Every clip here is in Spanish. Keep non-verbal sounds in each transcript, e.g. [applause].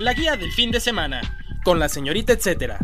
La guía del fin de semana, con la señorita etcétera.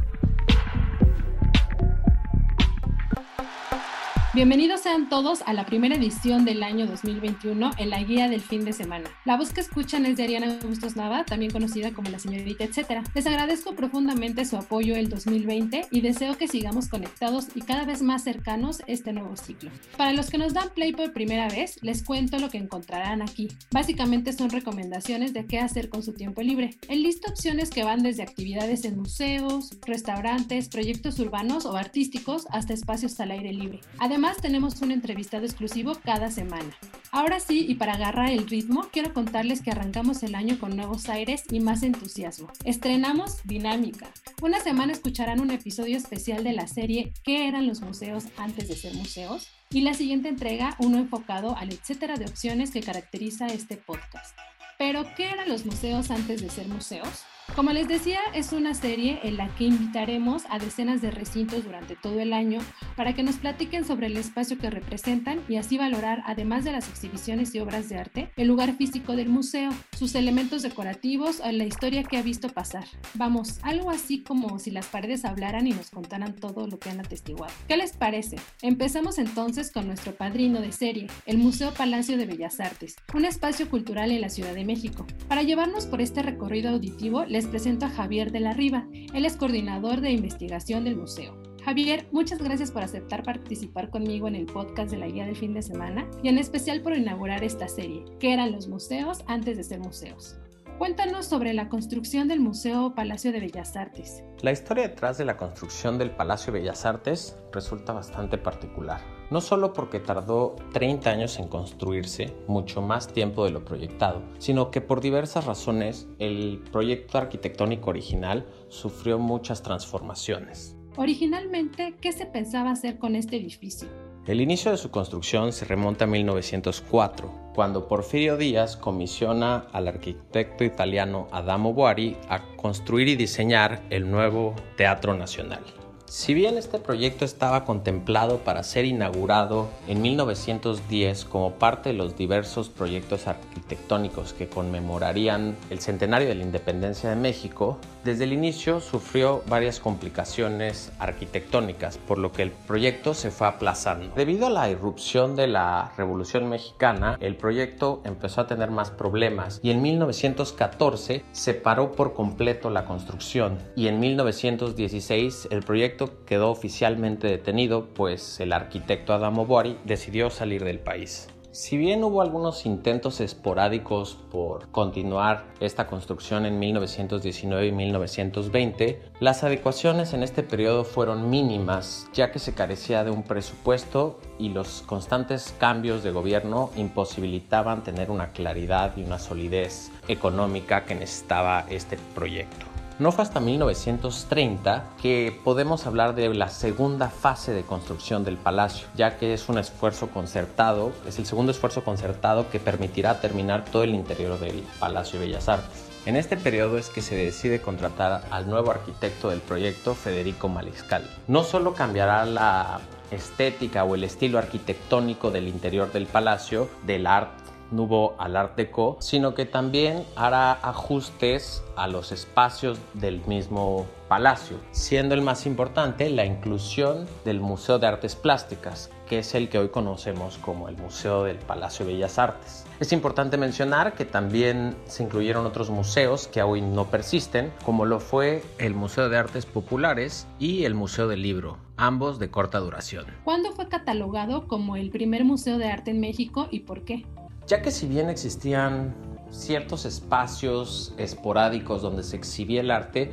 Bienvenidos sean todos a la primera edición del año 2021 en la guía del fin de semana. La voz que escuchan es de Ariana Bustos Nava, también conocida como la señorita etcétera. Les agradezco profundamente su apoyo el 2020 y deseo que sigamos conectados y cada vez más cercanos este nuevo ciclo. Para los que nos dan play por primera vez, les cuento lo que encontrarán aquí. Básicamente son recomendaciones de qué hacer con su tiempo libre. Enlisto opciones que van desde actividades en museos, restaurantes, proyectos urbanos o artísticos hasta espacios al aire libre. Además, tenemos un entrevistado exclusivo cada semana. Ahora sí, y para agarrar el ritmo, quiero contarles que arrancamos el año con nuevos aires y más entusiasmo. Estrenamos Dinámica. Una semana escucharán un episodio especial de la serie ¿Qué eran los museos antes de ser museos? Y la siguiente entrega, uno enfocado al etcétera de opciones que caracteriza este podcast. Pero, ¿qué eran los museos antes de ser museos? Como les decía, es una serie en la que invitaremos a decenas de recintos durante todo el año para que nos platiquen sobre el espacio que representan y así valorar, además de las exhibiciones y obras de arte, el lugar físico del museo, sus elementos decorativos o la historia que ha visto pasar. Vamos, algo así como si las paredes hablaran y nos contaran todo lo que han atestiguado. ¿Qué les parece? Empezamos entonces con nuestro padrino de serie, el Museo Palacio de Bellas Artes, un espacio cultural en la Ciudad de México. Para llevarnos por este recorrido auditivo, les presento a Javier de la Riva. Él es coordinador de investigación del museo. Javier, muchas gracias por aceptar participar conmigo en el podcast de la guía del fin de semana y en especial por inaugurar esta serie, que eran los museos antes de ser museos. Cuéntanos sobre la construcción del Museo Palacio de Bellas Artes. La historia detrás de la construcción del Palacio de Bellas Artes resulta bastante particular. No solo porque tardó 30 años en construirse, mucho más tiempo de lo proyectado, sino que por diversas razones el proyecto arquitectónico original sufrió muchas transformaciones. Originalmente, ¿qué se pensaba hacer con este edificio? El inicio de su construcción se remonta a 1904, cuando Porfirio Díaz comisiona al arquitecto italiano Adamo Boari a construir y diseñar el nuevo Teatro Nacional. Si bien este proyecto estaba contemplado para ser inaugurado en 1910 como parte de los diversos proyectos arquitectónicos que conmemorarían el centenario de la independencia de México, desde el inicio sufrió varias complicaciones arquitectónicas, por lo que el proyecto se fue aplazando. Debido a la irrupción de la Revolución Mexicana, el proyecto empezó a tener más problemas y en 1914 se paró por completo la construcción y en 1916 el proyecto quedó oficialmente detenido pues el arquitecto Adamo Boari decidió salir del país. Si bien hubo algunos intentos esporádicos por continuar esta construcción en 1919 y 1920, las adecuaciones en este periodo fueron mínimas, ya que se carecía de un presupuesto y los constantes cambios de gobierno imposibilitaban tener una claridad y una solidez económica que necesitaba este proyecto. No fue hasta 1930 que podemos hablar de la segunda fase de construcción del palacio, ya que es un esfuerzo concertado, es el segundo esfuerzo concertado que permitirá terminar todo el interior del Palacio de Bellas Artes. En este periodo es que se decide contratar al nuevo arquitecto del proyecto, Federico Maliscal. No solo cambiará la estética o el estilo arquitectónico del interior del palacio, del arte Nouveau al Art sino que también hará ajustes a los espacios del mismo palacio, siendo el más importante la inclusión del Museo de Artes Plásticas, que es el que hoy conocemos como el Museo del Palacio de Bellas Artes. Es importante mencionar que también se incluyeron otros museos que hoy no persisten, como lo fue el Museo de Artes Populares y el Museo del Libro, ambos de corta duración. ¿Cuándo fue catalogado como el primer museo de arte en México y por qué? Ya que si bien existían ciertos espacios esporádicos donde se exhibía el arte,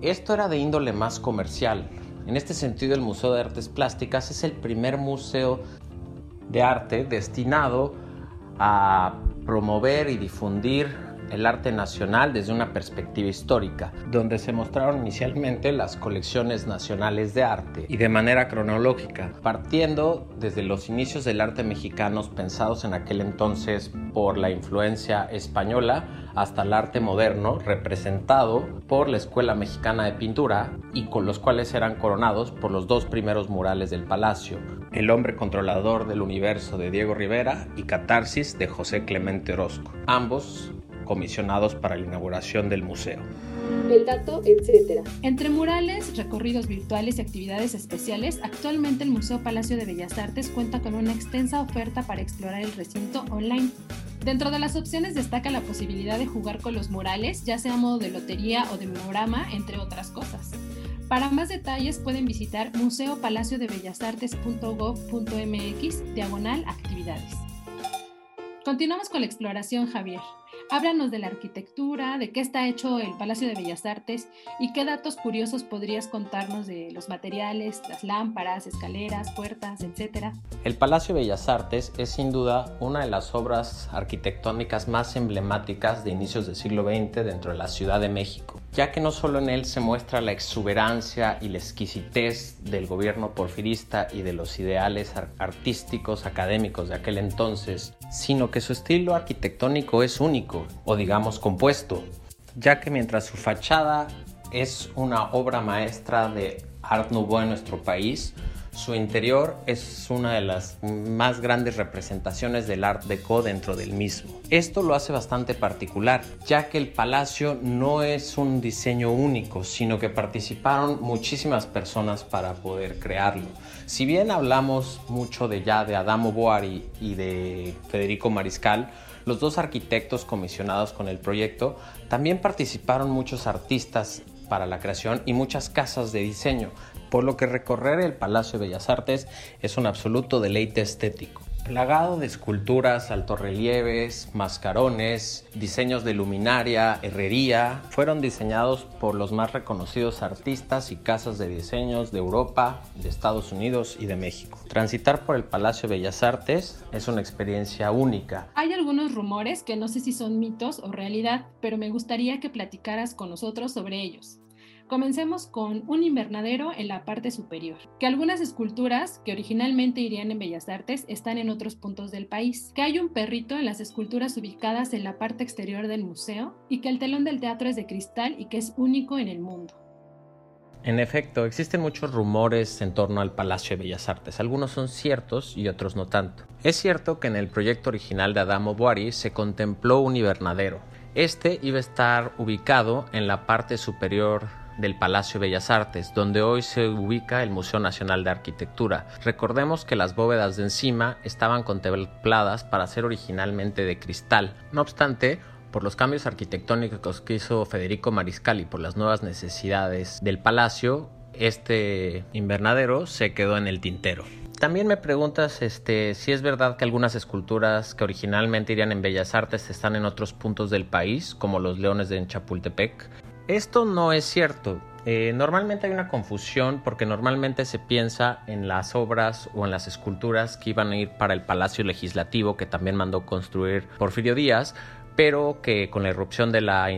esto era de índole más comercial. En este sentido, el Museo de Artes Plásticas es el primer museo de arte destinado a promover y difundir el arte nacional desde una perspectiva histórica, donde se mostraron inicialmente las colecciones nacionales de arte. Y de manera cronológica, partiendo desde los inicios del arte mexicano pensados en aquel entonces por la influencia española hasta el arte moderno representado por la Escuela Mexicana de Pintura y con los cuales eran coronados por los dos primeros murales del palacio, El hombre controlador del universo de Diego Rivera y Catarsis de José Clemente Orozco, ambos comisionados para la inauguración del museo. El dato, etc. Entre murales, recorridos virtuales y actividades especiales, actualmente el Museo Palacio de Bellas Artes cuenta con una extensa oferta para explorar el recinto online. Dentro de las opciones destaca la posibilidad de jugar con los murales, ya sea a modo de lotería o de memorama, entre otras cosas. Para más detalles pueden visitar museopalaciodebellasartes.gov.mx diagonal actividades. Continuamos con la exploración, Javier. Háblanos de la arquitectura, de qué está hecho el Palacio de Bellas Artes y qué datos curiosos podrías contarnos de los materiales, las lámparas, escaleras, puertas, etc. El Palacio de Bellas Artes es sin duda una de las obras arquitectónicas más emblemáticas de inicios del siglo XX dentro de la Ciudad de México, ya que no solo en él se muestra la exuberancia y la exquisitez del gobierno porfirista y de los ideales artísticos académicos de aquel entonces, sino que su estilo arquitectónico es único o digamos compuesto, ya que mientras su fachada es una obra maestra de Art Nouveau en nuestro país, su interior es una de las más grandes representaciones del Art Deco dentro del mismo. Esto lo hace bastante particular, ya que el palacio no es un diseño único, sino que participaron muchísimas personas para poder crearlo. Si bien hablamos mucho de ya de Adamo Boari y de Federico Mariscal, los dos arquitectos comisionados con el proyecto, también participaron muchos artistas para la creación y muchas casas de diseño, por lo que recorrer el Palacio de Bellas Artes es un absoluto deleite estético plagado de esculturas, altorrelieves, mascarones, diseños de luminaria, herrería, fueron diseñados por los más reconocidos artistas y casas de diseños de Europa, de Estados Unidos y de México. Transitar por el Palacio de Bellas Artes es una experiencia única. Hay algunos rumores que no sé si son mitos o realidad, pero me gustaría que platicaras con nosotros sobre ellos. Comencemos con un invernadero en la parte superior, que algunas esculturas que originalmente irían en Bellas Artes están en otros puntos del país, que hay un perrito en las esculturas ubicadas en la parte exterior del museo y que el telón del teatro es de cristal y que es único en el mundo. En efecto, existen muchos rumores en torno al Palacio de Bellas Artes. Algunos son ciertos y otros no tanto. Es cierto que en el proyecto original de Adamo Boari se contempló un invernadero. Este iba a estar ubicado en la parte superior del Palacio Bellas Artes, donde hoy se ubica el Museo Nacional de Arquitectura. Recordemos que las bóvedas de encima estaban contempladas para ser originalmente de cristal. No obstante, por los cambios arquitectónicos que hizo Federico Mariscal y por las nuevas necesidades del palacio, este invernadero se quedó en el tintero. También me preguntas este, si es verdad que algunas esculturas que originalmente irían en Bellas Artes están en otros puntos del país, como los leones de Chapultepec. Esto no es cierto. Eh, normalmente hay una confusión porque normalmente se piensa en las obras o en las esculturas que iban a ir para el Palacio Legislativo que también mandó construir Porfirio Díaz, pero que con la irrupción de la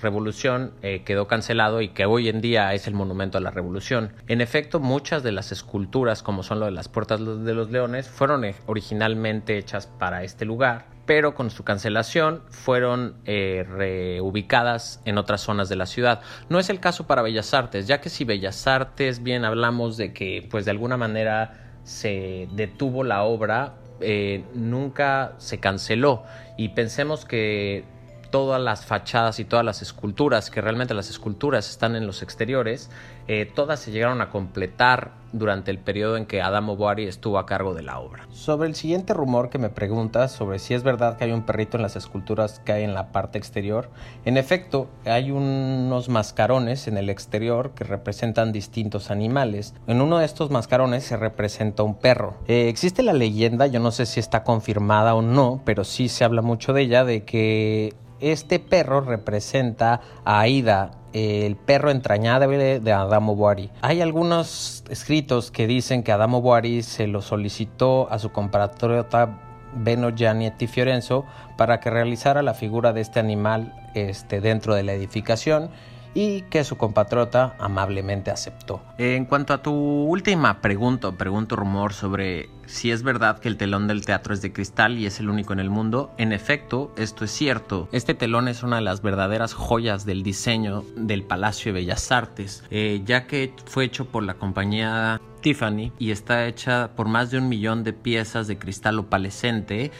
revolución eh, quedó cancelado y que hoy en día es el monumento a la revolución. En efecto, muchas de las esculturas, como son lo de las puertas de los leones, fueron eh, originalmente hechas para este lugar pero con su cancelación fueron eh, reubicadas en otras zonas de la ciudad. No es el caso para Bellas Artes, ya que si Bellas Artes, bien hablamos de que pues de alguna manera se detuvo la obra, eh, nunca se canceló y pensemos que todas las fachadas y todas las esculturas, que realmente las esculturas están en los exteriores, eh, todas se llegaron a completar durante el periodo en que Adamo Boari estuvo a cargo de la obra. Sobre el siguiente rumor que me preguntas sobre si es verdad que hay un perrito en las esculturas que hay en la parte exterior, en efecto hay unos mascarones en el exterior que representan distintos animales. En uno de estos mascarones se representa un perro. Eh, existe la leyenda, yo no sé si está confirmada o no, pero sí se habla mucho de ella, de que este perro representa a Aida, el perro entrañable de Adamo Boari. Hay algunos escritos que dicen que Adamo Boari se lo solicitó a su compatriota Beno Giannetti Fiorenzo para que realizara la figura de este animal este, dentro de la edificación y que su compatriota amablemente aceptó. En cuanto a tu última pregunta, pregunto rumor sobre si es verdad que el telón del teatro es de cristal y es el único en el mundo, en efecto, esto es cierto. Este telón es una de las verdaderas joyas del diseño del Palacio de Bellas Artes, eh, ya que fue hecho por la compañía Tiffany y está hecha por más de un millón de piezas de cristal opalescente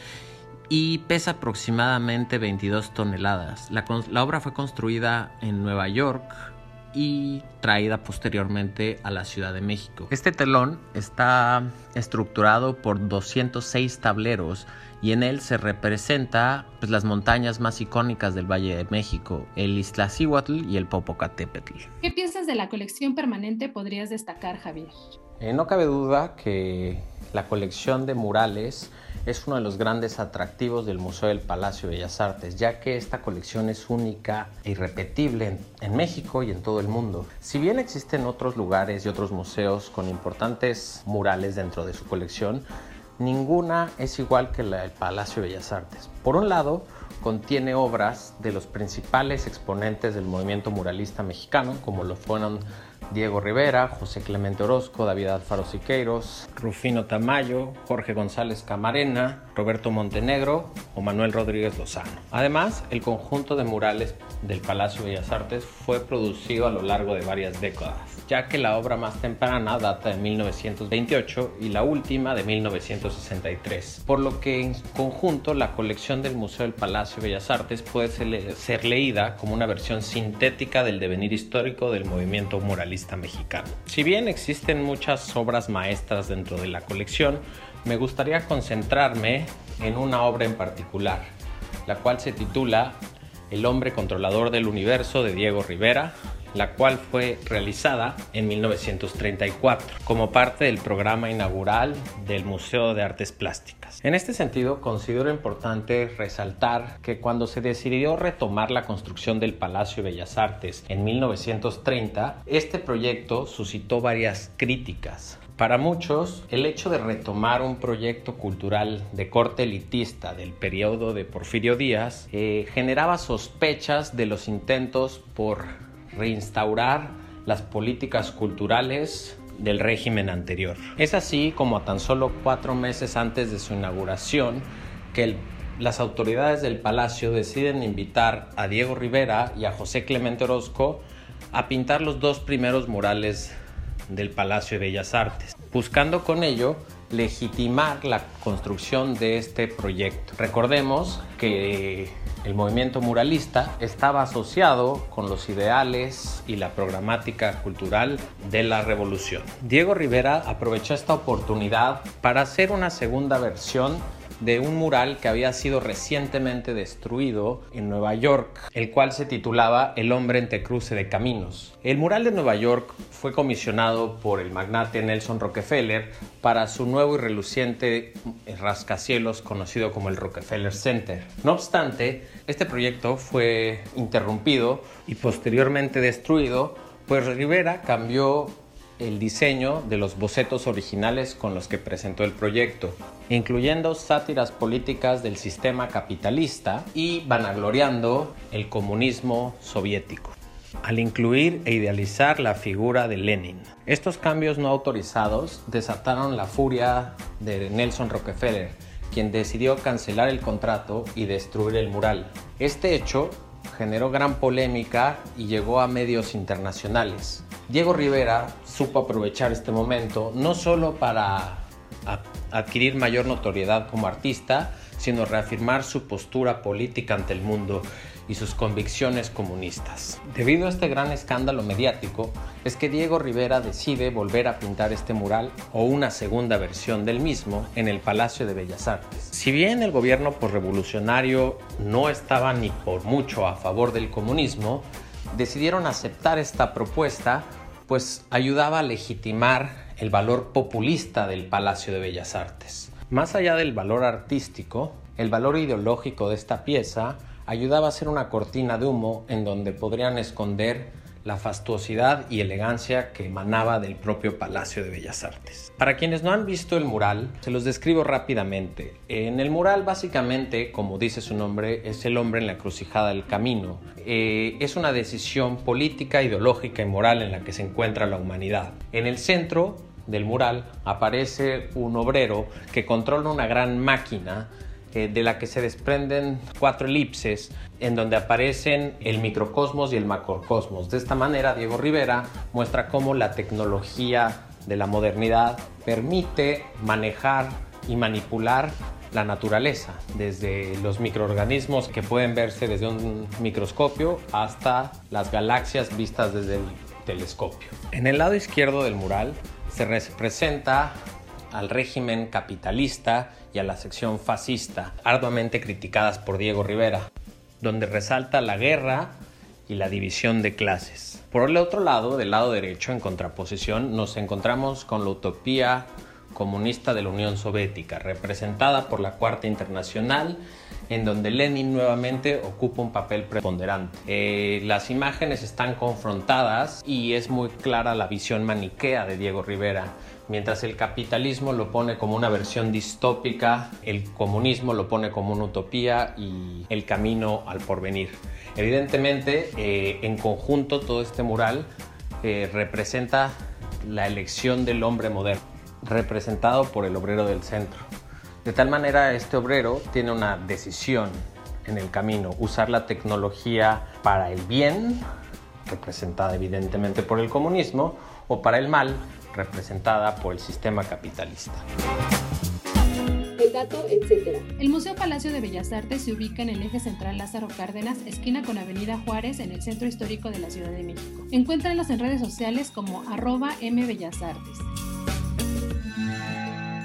y pesa aproximadamente 22 toneladas. La, obra fue construida en Nueva York y traída posteriormente a la Ciudad de México. Este telón está estructurado por 206 tableros y en él se representa pues, las montañas más icónicas del Valle de México, el Iztaccíhuatl y el Popocatépetl. ¿Qué piensas de la colección permanente podrías destacar, Javier? Eh, no cabe duda que la colección de murales es uno de los grandes atractivos del Museo del Palacio de Bellas Artes, ya que esta colección es única e irrepetible en, México y en todo el mundo. Si bien existen otros lugares y otros museos con importantes murales dentro de su colección, ninguna es igual que la del Palacio de Bellas Artes. Por un lado, contiene obras de los principales exponentes del movimiento muralista mexicano, como lo fueron Diego Rivera, José Clemente Orozco, David Alfaro Siqueiros, Rufino Tamayo, Jorge González Camarena, Roberto Montenegro o Manuel Rodríguez Lozano. Además, el conjunto de murales del Palacio de Bellas Artes fue producido a lo largo de varias décadas, ya que la obra más temprana data de 1928 y la última de 1963, por lo que en conjunto la colección del Museo del Palacio de Bellas Artes puede ser leída como una versión sintética del devenir histórico del movimiento muralista mexicano. Si bien existen muchas obras maestras dentro de la colección, me gustaría concentrarme en una obra en particular, la cual se titula El hombre controlador del universo de Diego Rivera, la cual fue realizada en 1934 como parte del programa inaugural del Museo de Artes Plásticas. En este sentido, considero importante resaltar que cuando se decidió retomar la construcción del Palacio de Bellas Artes en 1930, este proyecto suscitó varias críticas para muchos, el hecho de retomar un proyecto cultural de corte elitista del periodo de Porfirio Díaz eh, generaba sospechas de los intentos por reinstaurar las políticas culturales del régimen anterior. Es así como a tan solo cuatro meses antes de su inauguración que las autoridades del palacio deciden invitar a Diego Rivera y a José Clemente Orozco a pintar los dos primeros murales del Palacio de Bellas Artes, buscando con ello legitimar la construcción de este proyecto. Recordemos que el movimiento muralista estaba asociado con los ideales y la programática cultural de la revolución. Diego Rivera aprovechó esta oportunidad para hacer una segunda versión de un mural que había sido recientemente destruido en Nueva York, el cual se titulaba El hombre entre cruce de caminos. El mural de Nueva York fue comisionado por el magnate Nelson Rockefeller para su nuevo y reluciente rascacielos conocido como el Rockefeller Center. No obstante, este proyecto fue interrumpido y posteriormente destruido, pues Rivera cambió el diseño de los bocetos originales con los que presentó el proyecto, incluyendo sátiras políticas del sistema capitalista y vanagloriando el comunismo soviético al incluir e idealizar la figura de Lenin. Estos cambios no autorizados desataron la furia de Nelson Rockefeller, quien decidió cancelar el contrato y destruir el mural. Este hecho generó gran polémica y llegó a medios internacionales. Diego Rivera supo aprovechar este momento no solo para adquirir mayor notoriedad como artista, sino reafirmar su postura política ante el mundo y sus convicciones comunistas. Debido a este gran escándalo mediático, es que Diego Rivera decide volver a pintar este mural o una segunda versión del mismo en el Palacio de Bellas Artes. Si bien el gobierno por revolucionario no estaba ni por mucho a favor del comunismo, decidieron aceptar esta propuesta pues ayudaba a legitimar el valor populista del Palacio de Bellas Artes. Más allá del valor artístico, el valor ideológico de esta pieza ayudaba a ser una cortina de humo en donde podrían esconder la fastuosidad y elegancia que emanaba del propio Palacio de Bellas Artes. Para quienes no han visto el mural, se los describo rápidamente. En el mural básicamente, como dice su nombre, es el hombre en la crucijada del camino. Eh, es una decisión política, ideológica y moral en la que se encuentra la humanidad. En el centro del mural aparece un obrero que controla una gran máquina eh, de la que se desprenden cuatro elipses en donde aparecen el microcosmos y el macrocosmos. De esta manera, Diego Rivera muestra cómo la tecnología de la modernidad permite manejar y manipular la naturaleza, desde los microorganismos que pueden verse desde un microscopio hasta las galaxias vistas desde el telescopio. En el lado izquierdo del mural se representa al régimen capitalista y a la sección fascista, arduamente criticadas por Diego Rivera, donde resalta la guerra y la división de clases. Por el otro lado, del lado derecho, en contraposición, nos encontramos con la utopía comunista de la Unión Soviética, representada por la Cuarta Internacional en donde Lenin nuevamente ocupa un papel preponderante. Eh, las imágenes están confrontadas y es muy clara la visión maniquea de Diego Rivera. Mientras el capitalismo lo pone como una versión distópica, el comunismo lo pone como una utopía y el camino al porvenir. Evidentemente, eh, en conjunto todo este mural eh, representa la elección del hombre moderno, representado por el obrero del centro. De tal manera, este obrero tiene una decisión en el camino, usar la tecnología para el bien, representada evidentemente por el comunismo, o para el mal, representada por el sistema capitalista. El dato, etc. El Museo Palacio de Bellas Artes se ubica en el eje central Lázaro Cárdenas, esquina con Avenida Juárez, en el centro histórico de la Ciudad de México. Encuéntranlos en redes sociales como arroba mbellasartes.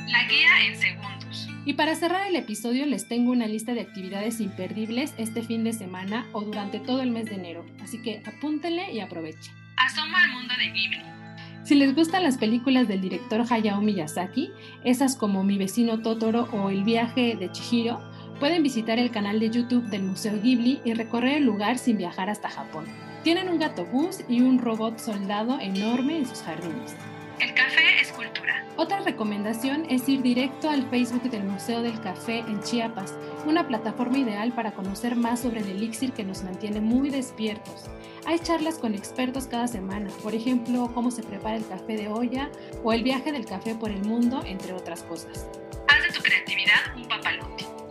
La guía en segundos. Y para cerrar el episodio les tengo una lista de actividades imperdibles este fin de semana o durante todo el mes de enero, así que apúntenle y aprovechen. Asoma al mundo de Ghibli. Si les gustan las películas del director Hayao Miyazaki, esas como Mi vecino Totoro o El viaje de Chihiro, pueden visitar el canal de YouTube del Museo Ghibli y recorrer el lugar sin viajar hasta Japón. Tienen un gato bus y un robot soldado enorme en sus jardines. El café es cultura. Otra recomendación es ir directo al Facebook del Museo del Café en Chiapas, una plataforma ideal para conocer más sobre el elixir que nos mantiene muy despiertos. Hay charlas con expertos cada semana, por ejemplo, cómo se prepara el café de olla o el viaje del café por el mundo, entre otras cosas. Haz de tu creatividad un papalote.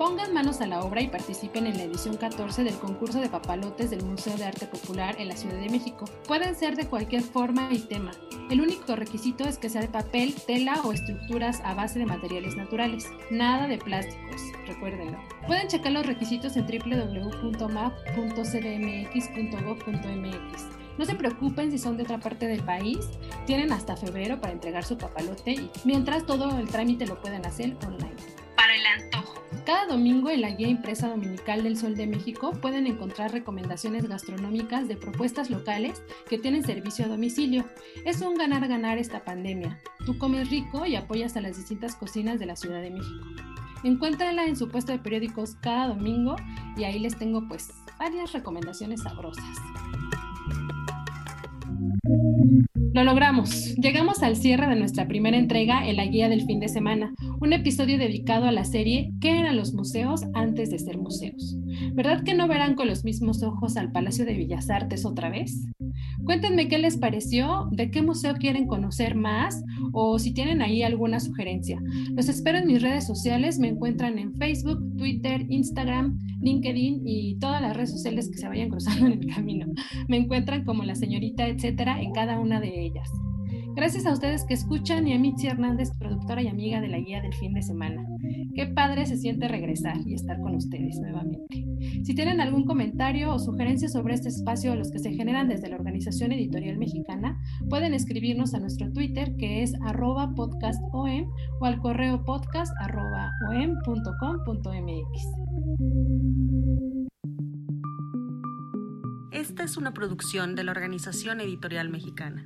Pongan manos a la obra y participen en la edición 14 del concurso de papalotes del Museo de Arte Popular en la Ciudad de México. Pueden ser de cualquier forma y tema. El único requisito es que sea de papel, tela o estructuras a base de materiales naturales. Nada de plásticos, recuérdenlo. Pueden checar los requisitos en www.map.cdmx.gov.mx. No se preocupen si son de otra parte del país, tienen hasta febrero para entregar su papalote y mientras todo el trámite lo pueden hacer online. Para el antojo. Cada domingo en la guía impresa dominical del Sol de México pueden encontrar recomendaciones gastronómicas de propuestas locales que tienen servicio a domicilio. Es un ganar-ganar esta pandemia. Tú comes rico y apoyas a las distintas cocinas de la Ciudad de México. Encuéntrenla en su puesto de periódicos cada domingo y ahí les tengo pues varias recomendaciones sabrosas. Lo logramos. Llegamos al cierre de nuestra primera entrega en la guía del fin de semana, un episodio dedicado a la serie ¿Qué eran los museos antes de ser museos? ¿Verdad que no verán con los mismos ojos al Palacio de Bellas Artes otra vez? Cuéntenme qué les pareció, de qué museo quieren conocer más o si tienen ahí alguna sugerencia. Los espero en mis redes sociales, me encuentran en Facebook, Twitter, Instagram, LinkedIn y todas las redes sociales que se vayan [laughs] cruzando en el camino. Me encuentran como la señorita, etcétera, en cada una de ellas. Gracias a ustedes que escuchan y a Mitzi Hernández, productora y amiga de la guía del fin de semana. Qué padre se siente regresar y estar con ustedes nuevamente. Si tienen algún comentario o sugerencia sobre este espacio, los que se generan desde la Organización Editorial Mexicana, pueden escribirnos a nuestro Twitter que es arroba podcastom o al correo podcast Esta es una producción de la Organización Editorial Mexicana.